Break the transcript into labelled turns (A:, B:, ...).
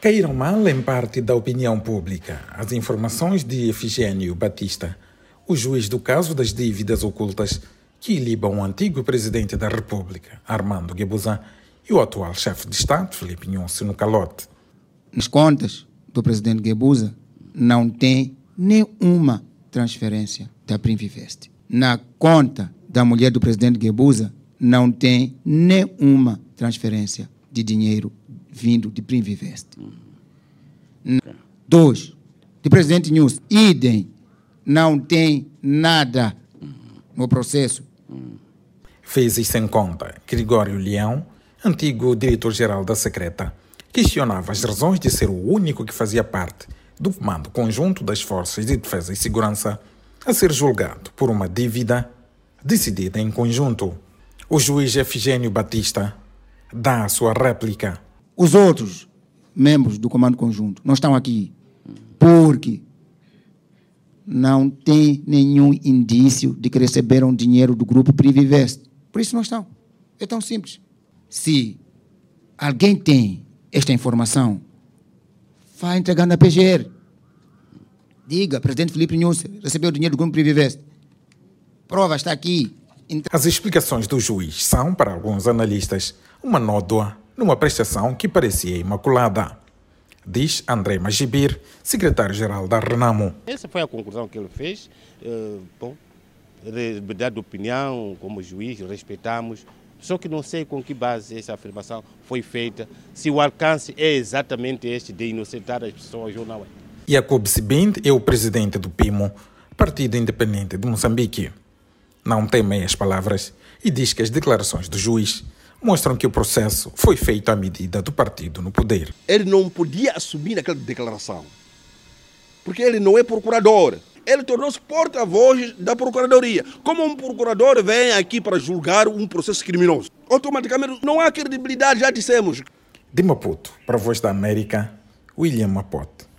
A: Caíram mal em parte da opinião pública as informações de Efigênio Batista, o juiz do caso das dívidas ocultas que ilibam o antigo presidente da República, Armando Guebuza, e o atual chefe de Estado, Felipe Nhosse, no calote.
B: Nas contas do presidente Guebuza não tem nenhuma transferência da Primvivest. Na conta da mulher do presidente Guebuza não tem nenhuma transferência de dinheiro vindo de Primvivest. Dois, de presidente News, idem, não tem nada no processo.
A: Fez isso em conta. Gregório Leão, antigo diretor-geral da Secreta, questionava as razões de ser o único que fazia parte do comando conjunto das Forças de Defesa e Segurança a ser julgado por uma dívida decidida em conjunto. O juiz Efigênio Batista dá a sua réplica.
B: Os outros membros do comando conjunto não estão aqui porque não tem nenhum indício de que receberam dinheiro do grupo Privivest. Por isso não estão. É tão simples. Se alguém tem esta informação, vai entregar na PGR. Diga, presidente Felipe Nunes recebeu dinheiro do grupo Privivest. Prova está aqui.
A: As explicações do juiz são, para alguns analistas, uma nódoa numa prestação que parecia imaculada. Diz André Magibir, secretário-geral da Renamo.
C: Essa foi a conclusão que ele fez. Uh, bom, liberdade de opinião, como juiz, respeitamos. Só que não sei com que base essa afirmação foi feita, se o alcance é exatamente este de inocentar as pessoas ou não é.
A: Jacob Sibind é o presidente do PIMO, Partido Independente de Moçambique. Não tem meias palavras e diz que as declarações do juiz mostram que o processo foi feito à medida do partido no poder.
D: Ele não podia assumir aquela declaração, porque ele não é procurador. Ele tornou-se porta-voz da procuradoria. Como um procurador vem aqui para julgar um processo criminoso, automaticamente não há credibilidade, já dissemos.
A: De Maputo, para a Voz da América, William Mapote.